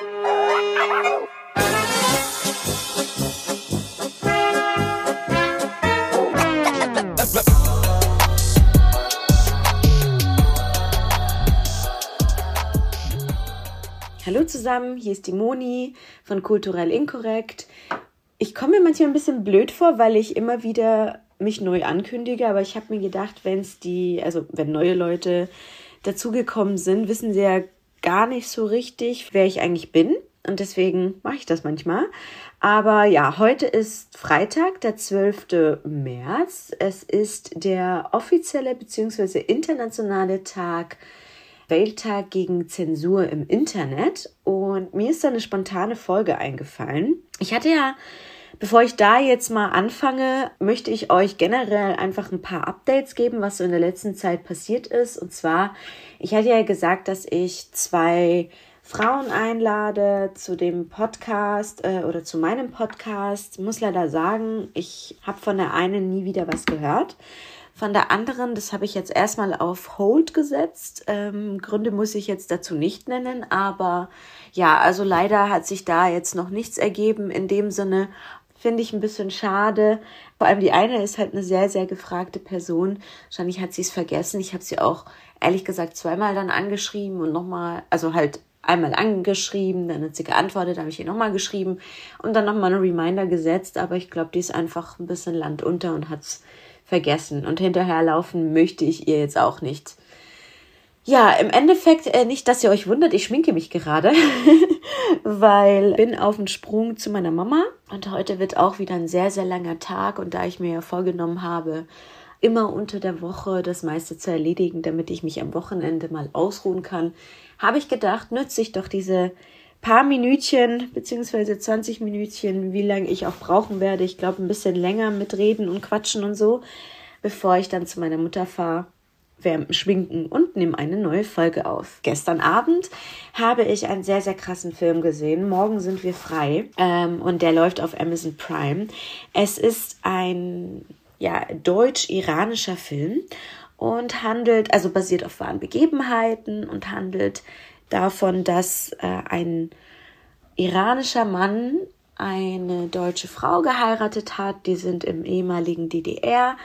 Hallo zusammen, hier ist die Moni von Kulturell Inkorrekt. Ich komme mir manchmal ein bisschen blöd vor, weil ich immer wieder mich neu ankündige, aber ich habe mir gedacht, wenn es die, also wenn neue Leute dazugekommen sind, wissen sie ja gar nicht so richtig, wer ich eigentlich bin. Und deswegen mache ich das manchmal. Aber ja, heute ist Freitag, der 12. März. Es ist der offizielle bzw. internationale Tag Welttag gegen Zensur im Internet und mir ist da eine spontane Folge eingefallen. Ich hatte ja, bevor ich da jetzt mal anfange, möchte ich euch generell einfach ein paar Updates geben, was so in der letzten Zeit passiert ist. Und zwar, ich hatte ja gesagt, dass ich zwei Frauen einlade zu dem Podcast äh, oder zu meinem Podcast. Muss leider sagen, ich habe von der einen nie wieder was gehört. Von der anderen, das habe ich jetzt erstmal auf Hold gesetzt. Ähm, Gründe muss ich jetzt dazu nicht nennen, aber ja, also leider hat sich da jetzt noch nichts ergeben. In dem Sinne finde ich ein bisschen schade. Vor allem die eine ist halt eine sehr, sehr gefragte Person. Wahrscheinlich hat sie es vergessen. Ich habe sie auch ehrlich gesagt zweimal dann angeschrieben und nochmal, also halt einmal angeschrieben, dann hat sie geantwortet, habe ich ihr nochmal geschrieben und dann nochmal einen Reminder gesetzt. Aber ich glaube, die ist einfach ein bisschen landunter und hat es vergessen. Und hinterherlaufen möchte ich ihr jetzt auch nicht. Ja, im Endeffekt äh, nicht, dass ihr euch wundert, ich schminke mich gerade, weil bin auf dem Sprung zu meiner Mama. Und heute wird auch wieder ein sehr, sehr langer Tag. Und da ich mir ja vorgenommen habe, immer unter der Woche das meiste zu erledigen, damit ich mich am Wochenende mal ausruhen kann, habe ich gedacht, nütze ich doch diese paar Minütchen beziehungsweise 20 Minütchen, wie lange ich auch brauchen werde. Ich glaube, ein bisschen länger mit Reden und Quatschen und so, bevor ich dann zu meiner Mutter fahre wärmen, schminken und nehme eine neue Folge auf. Gestern Abend habe ich einen sehr, sehr krassen Film gesehen. Morgen sind wir frei ähm, und der läuft auf Amazon Prime. Es ist ein ja, deutsch-iranischer Film und handelt, also basiert auf wahren Begebenheiten und handelt davon, dass äh, ein iranischer Mann eine deutsche Frau geheiratet hat. Die sind im ehemaligen DDR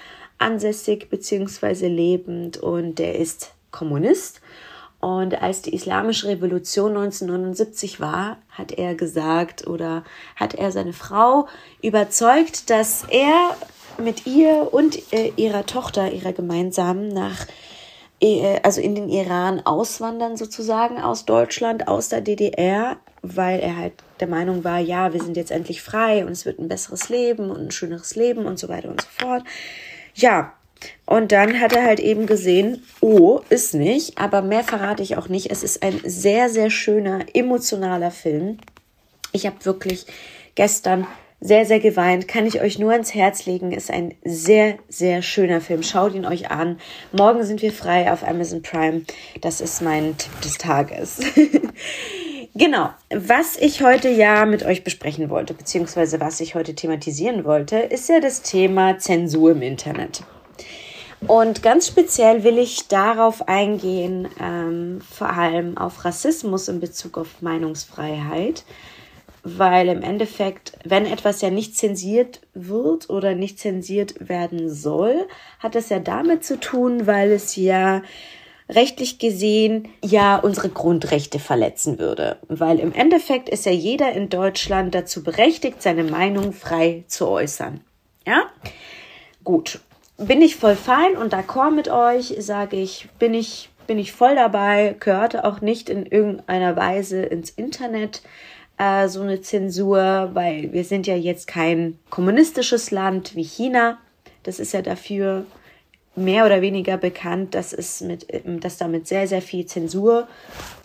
ansässig bzw. lebend und der ist Kommunist. Und als die Islamische Revolution 1979 war, hat er gesagt oder hat er seine Frau überzeugt, dass er mit ihr und äh, ihrer Tochter, ihrer gemeinsamen, nach äh, also in den Iran auswandern sozusagen aus Deutschland, aus der DDR, weil er halt der Meinung war, ja, wir sind jetzt endlich frei und es wird ein besseres Leben und ein schöneres Leben und so weiter und so fort. Ja, und dann hat er halt eben gesehen, oh, ist nicht, aber mehr verrate ich auch nicht. Es ist ein sehr, sehr schöner, emotionaler Film. Ich habe wirklich gestern sehr, sehr geweint. Kann ich euch nur ans Herz legen. Ist ein sehr, sehr schöner Film. Schaut ihn euch an. Morgen sind wir frei auf Amazon Prime. Das ist mein Tipp des Tages. genau. Was ich heute ja mit euch besprechen wollte, beziehungsweise was ich heute thematisieren wollte, ist ja das Thema Zensur im Internet. Und ganz speziell will ich darauf eingehen, ähm, vor allem auf Rassismus in Bezug auf Meinungsfreiheit weil im Endeffekt, wenn etwas ja nicht zensiert wird oder nicht zensiert werden soll, hat das ja damit zu tun, weil es ja rechtlich gesehen ja unsere Grundrechte verletzen würde. Weil im Endeffekt ist ja jeder in Deutschland dazu berechtigt, seine Meinung frei zu äußern. Ja? Gut. Bin ich voll fein und d'accord mit euch, sage ich, bin ich, bin ich voll dabei, gehörte auch nicht in irgendeiner Weise ins Internet äh, so eine Zensur, weil wir sind ja jetzt kein kommunistisches Land wie China. Das ist ja dafür mehr oder weniger bekannt, dass es mit, dass damit sehr, sehr viel Zensur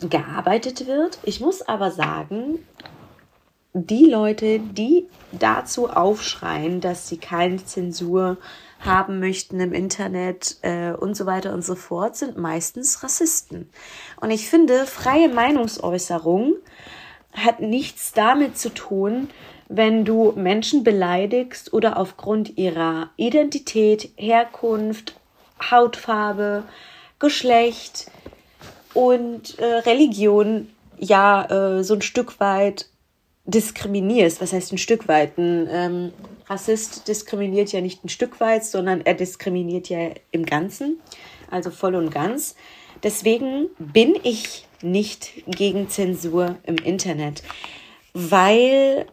gearbeitet wird. Ich muss aber sagen, die Leute, die dazu aufschreien, dass sie keine Zensur haben möchten im Internet äh, und so weiter und so fort, sind meistens Rassisten. Und ich finde, freie Meinungsäußerung hat nichts damit zu tun, wenn du Menschen beleidigst oder aufgrund ihrer Identität, Herkunft, Hautfarbe, Geschlecht und äh, Religion ja äh, so ein Stück weit diskriminierst. Was heißt ein Stück weit? Ein ähm, Rassist diskriminiert ja nicht ein Stück weit, sondern er diskriminiert ja im Ganzen, also voll und ganz. Deswegen bin ich nicht gegen Zensur im Internet, weil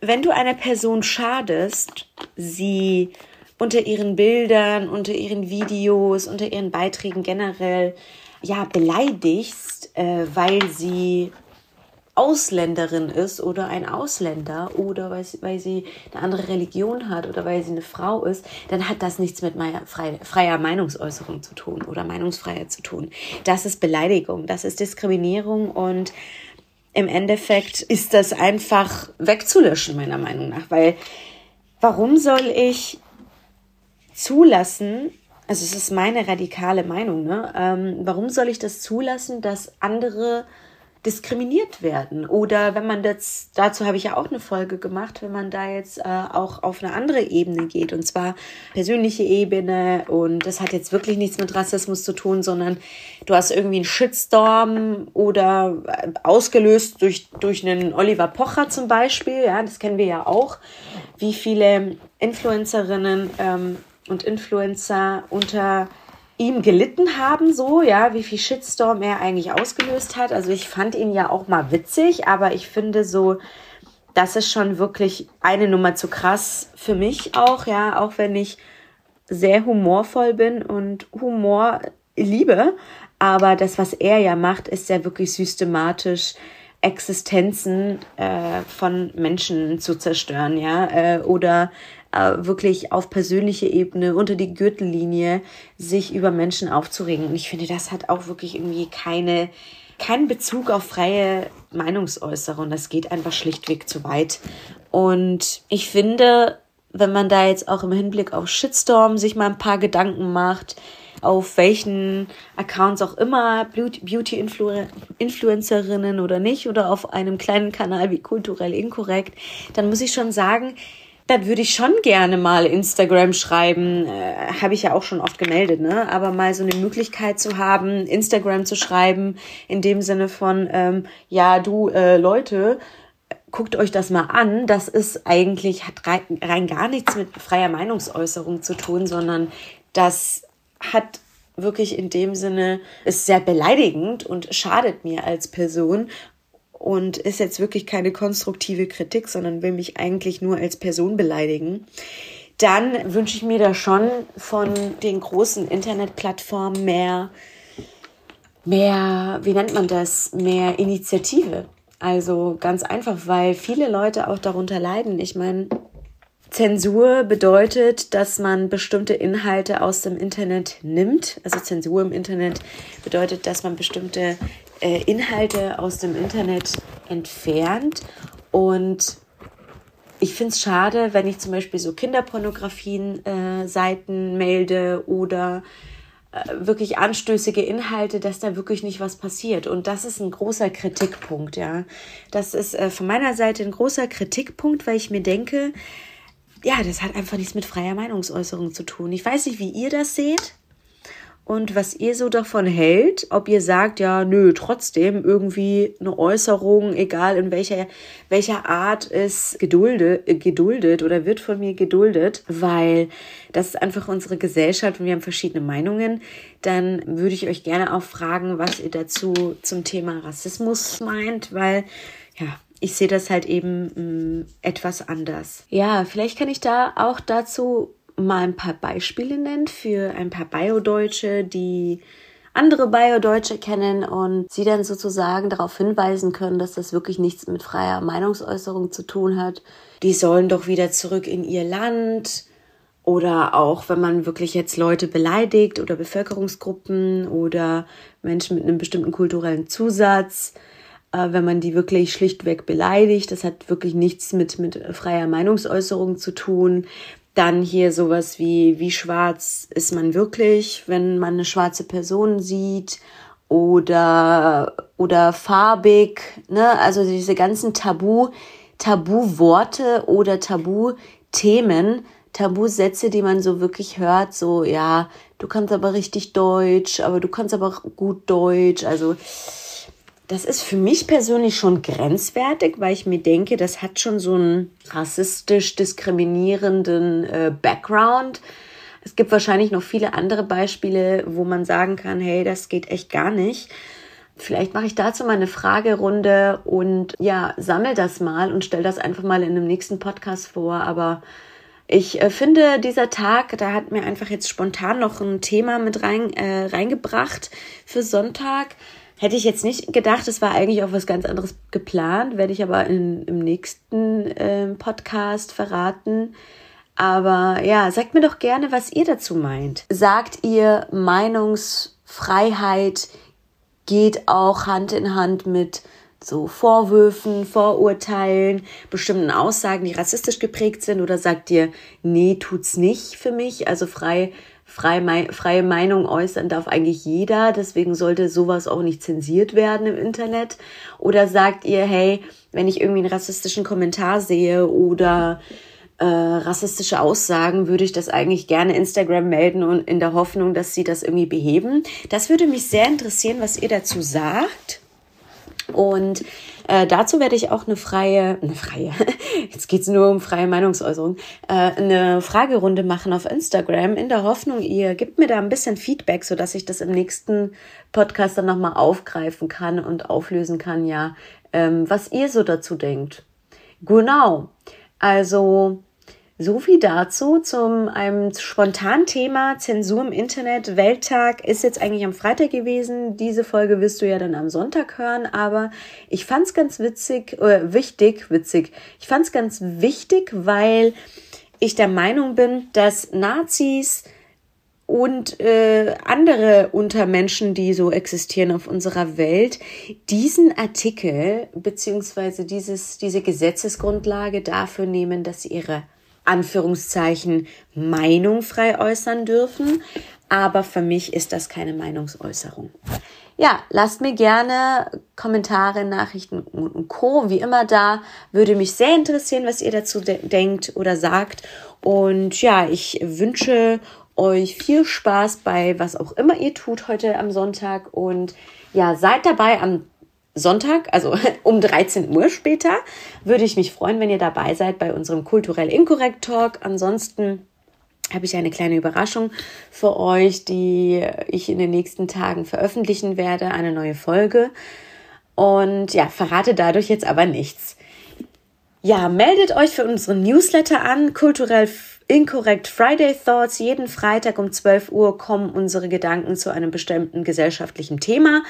wenn du einer Person schadest, sie unter ihren Bildern, unter ihren Videos, unter ihren Beiträgen generell ja beleidigst, äh, weil sie Ausländerin ist oder ein Ausländer oder weil sie, weil sie eine andere Religion hat oder weil sie eine Frau ist, dann hat das nichts mit freier Meinungsäußerung zu tun oder Meinungsfreiheit zu tun. Das ist Beleidigung, das ist Diskriminierung und im Endeffekt ist das einfach wegzulöschen, meiner Meinung nach. Weil warum soll ich zulassen, also es ist meine radikale Meinung, ne? Ähm, warum soll ich das zulassen, dass andere diskriminiert werden. Oder wenn man das, dazu habe ich ja auch eine Folge gemacht, wenn man da jetzt äh, auch auf eine andere Ebene geht, und zwar persönliche Ebene, und das hat jetzt wirklich nichts mit Rassismus zu tun, sondern du hast irgendwie einen Shitstorm oder äh, ausgelöst durch, durch einen Oliver Pocher zum Beispiel, ja, das kennen wir ja auch, wie viele Influencerinnen ähm, und Influencer unter ihm gelitten haben, so, ja, wie viel Shitstorm er eigentlich ausgelöst hat. Also ich fand ihn ja auch mal witzig, aber ich finde so, das ist schon wirklich eine Nummer zu krass für mich auch, ja, auch wenn ich sehr humorvoll bin und Humor liebe. Aber das, was er ja macht, ist ja wirklich systematisch Existenzen äh, von Menschen zu zerstören, ja, äh, oder äh, wirklich auf persönliche Ebene unter die Gürtellinie sich über Menschen aufzuregen. Und ich finde, das hat auch wirklich irgendwie keine, keinen Bezug auf freie Meinungsäußerung. Das geht einfach schlichtweg zu weit. Und ich finde, wenn man da jetzt auch im Hinblick auf Shitstorm sich mal ein paar Gedanken macht, auf welchen Accounts auch immer, Beauty-Influencerinnen oder nicht, oder auf einem kleinen Kanal wie kulturell inkorrekt, dann muss ich schon sagen, dann würde ich schon gerne mal Instagram schreiben. Äh, Habe ich ja auch schon oft gemeldet, ne? Aber mal so eine Möglichkeit zu haben, Instagram zu schreiben, in dem Sinne von, ähm, ja, du äh, Leute, guckt euch das mal an. Das ist eigentlich, hat rein, rein gar nichts mit freier Meinungsäußerung zu tun, sondern das hat wirklich in dem Sinne, ist sehr beleidigend und schadet mir als Person und ist jetzt wirklich keine konstruktive Kritik, sondern will mich eigentlich nur als Person beleidigen, dann wünsche ich mir da schon von den großen Internetplattformen mehr, mehr, wie nennt man das, mehr Initiative. Also ganz einfach, weil viele Leute auch darunter leiden. Ich meine, Zensur bedeutet, dass man bestimmte Inhalte aus dem Internet nimmt. Also Zensur im Internet bedeutet, dass man bestimmte äh, Inhalte aus dem Internet entfernt. Und ich finde es schade, wenn ich zum Beispiel so Kinderpornografien-Seiten äh, melde oder äh, wirklich anstößige Inhalte, dass da wirklich nicht was passiert. Und das ist ein großer Kritikpunkt, ja. Das ist äh, von meiner Seite ein großer Kritikpunkt, weil ich mir denke, ja, das hat einfach nichts mit freier Meinungsäußerung zu tun. Ich weiß nicht, wie ihr das seht und was ihr so davon hält, ob ihr sagt, ja, nö, trotzdem irgendwie eine Äußerung, egal in welcher, welcher Art ist geduldet, äh, geduldet oder wird von mir geduldet, weil das ist einfach unsere Gesellschaft und wir haben verschiedene Meinungen, dann würde ich euch gerne auch fragen, was ihr dazu zum Thema Rassismus meint, weil, ja, ich sehe das halt eben mh, mm, etwas anders. Ja, vielleicht kann ich da auch dazu mal ein paar Beispiele nennen für ein paar Biodeutsche, die andere Biodeutsche kennen und sie dann sozusagen darauf hinweisen können, dass das wirklich nichts mit freier Meinungsäußerung zu tun hat. Die sollen doch wieder zurück in ihr Land. Oder auch, wenn man wirklich jetzt Leute beleidigt oder Bevölkerungsgruppen oder Menschen mit einem bestimmten kulturellen Zusatz, äh, wenn man die wirklich schlichtweg beleidigt, das hat wirklich nichts mit, mit freier Meinungsäußerung zu tun. Dann hier sowas wie, wie schwarz ist man wirklich, wenn man eine schwarze Person sieht oder, oder farbig, ne? Also diese ganzen Tabu, Tabu-Worte oder Tabu-Themen, Tabusätze, die man so wirklich hört, so, ja, du kannst aber richtig Deutsch, aber du kannst aber gut Deutsch, also, das ist für mich persönlich schon grenzwertig, weil ich mir denke, das hat schon so einen rassistisch diskriminierenden äh, Background. Es gibt wahrscheinlich noch viele andere Beispiele, wo man sagen kann, hey, das geht echt gar nicht. Vielleicht mache ich dazu mal eine Fragerunde und ja, sammel das mal und stell das einfach mal in einem nächsten Podcast vor. Aber ich äh, finde, dieser Tag, da hat mir einfach jetzt spontan noch ein Thema mit rein, äh, reingebracht für Sonntag. Hätte ich jetzt nicht gedacht, es war eigentlich auch was ganz anderes geplant, werde ich aber in, im nächsten äh, Podcast verraten. Aber ja, sagt mir doch gerne, was ihr dazu meint. Sagt ihr, Meinungsfreiheit geht auch Hand in Hand mit so Vorwürfen, Vorurteilen, bestimmten Aussagen, die rassistisch geprägt sind? Oder sagt ihr, nee, tut's nicht für mich? Also frei, frei, freie Meinung äußern darf eigentlich jeder, deswegen sollte sowas auch nicht zensiert werden im Internet. Oder sagt ihr, hey, wenn ich irgendwie einen rassistischen Kommentar sehe oder äh, rassistische Aussagen, würde ich das eigentlich gerne Instagram melden und in der Hoffnung, dass sie das irgendwie beheben. Das würde mich sehr interessieren, was ihr dazu sagt. Und äh, dazu werde ich auch eine freie, eine freie, jetzt geht's nur um freie Meinungsäußerung, äh, eine Fragerunde machen auf Instagram in der Hoffnung, ihr gebt mir da ein bisschen Feedback, so dass ich das im nächsten Podcast dann nochmal aufgreifen kann und auflösen kann, ja, ähm, was ihr so dazu denkt. Genau. Also so viel dazu zum einem spontanen Thema Zensur im Internet. Welttag ist jetzt eigentlich am Freitag gewesen. Diese Folge wirst du ja dann am Sonntag hören, aber ich fand's ganz witzig, äh, wichtig, witzig. Ich fand's ganz wichtig, weil ich der Meinung bin, dass Nazis und äh, andere Untermenschen, die so existieren auf unserer Welt, diesen Artikel beziehungsweise diese Gesetzesgrundlage dafür nehmen, dass sie ihre Anführungszeichen Meinung frei äußern dürfen. Aber für mich ist das keine Meinungsäußerung. Ja, lasst mir gerne Kommentare, Nachrichten und Co. wie immer da. Würde mich sehr interessieren, was ihr dazu de denkt oder sagt. Und ja, ich wünsche euch viel Spaß bei was auch immer ihr tut heute am Sonntag. Und ja, seid dabei am Sonntag, also um 13 Uhr später, würde ich mich freuen, wenn ihr dabei seid bei unserem kulturell inkorrekt Talk. Ansonsten habe ich eine kleine Überraschung für euch, die ich in den nächsten Tagen veröffentlichen werde, eine neue Folge. Und ja, verrate dadurch jetzt aber nichts. Ja, meldet euch für unseren Newsletter an, kulturell Incorrect Friday Thoughts. Jeden Freitag um 12 Uhr kommen unsere Gedanken zu einem bestimmten gesellschaftlichen Thema.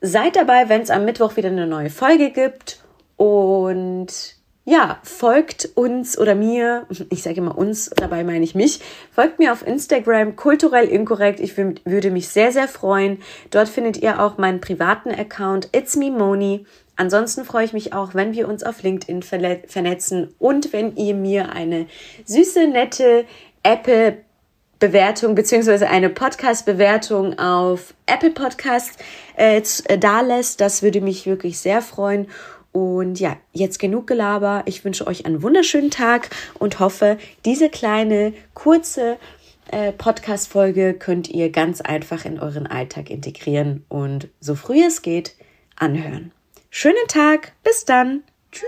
Seid dabei, wenn es am Mittwoch wieder eine neue Folge gibt. Und ja, folgt uns oder mir, ich sage immer uns, dabei meine ich mich, folgt mir auf Instagram kulturell inkorrekt. Ich würde mich sehr, sehr freuen. Dort findet ihr auch meinen privaten Account It's Me Moni. Ansonsten freue ich mich auch, wenn wir uns auf LinkedIn vernetzen und wenn ihr mir eine süße, nette Apple Bewertung beziehungsweise eine Podcast-Bewertung auf Apple Podcast äh, äh, da lässt. Das würde mich wirklich sehr freuen. Und ja, jetzt genug Gelaber. Ich wünsche euch einen wunderschönen Tag und hoffe, diese kleine, kurze äh, Podcast-Folge könnt ihr ganz einfach in euren Alltag integrieren und so früh es geht anhören. Schönen Tag, bis dann. Tschüss.